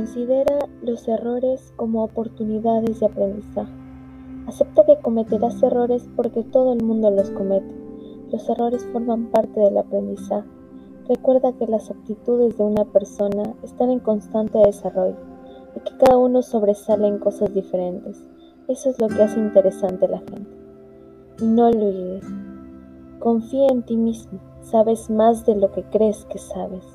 Considera los errores como oportunidades de aprendizaje. Acepta que cometerás errores porque todo el mundo los comete. Los errores forman parte del aprendizaje. Recuerda que las aptitudes de una persona están en constante desarrollo y que cada uno sobresale en cosas diferentes. Eso es lo que hace interesante a la gente. Y no lo olvides, confía en ti mismo, sabes más de lo que crees que sabes.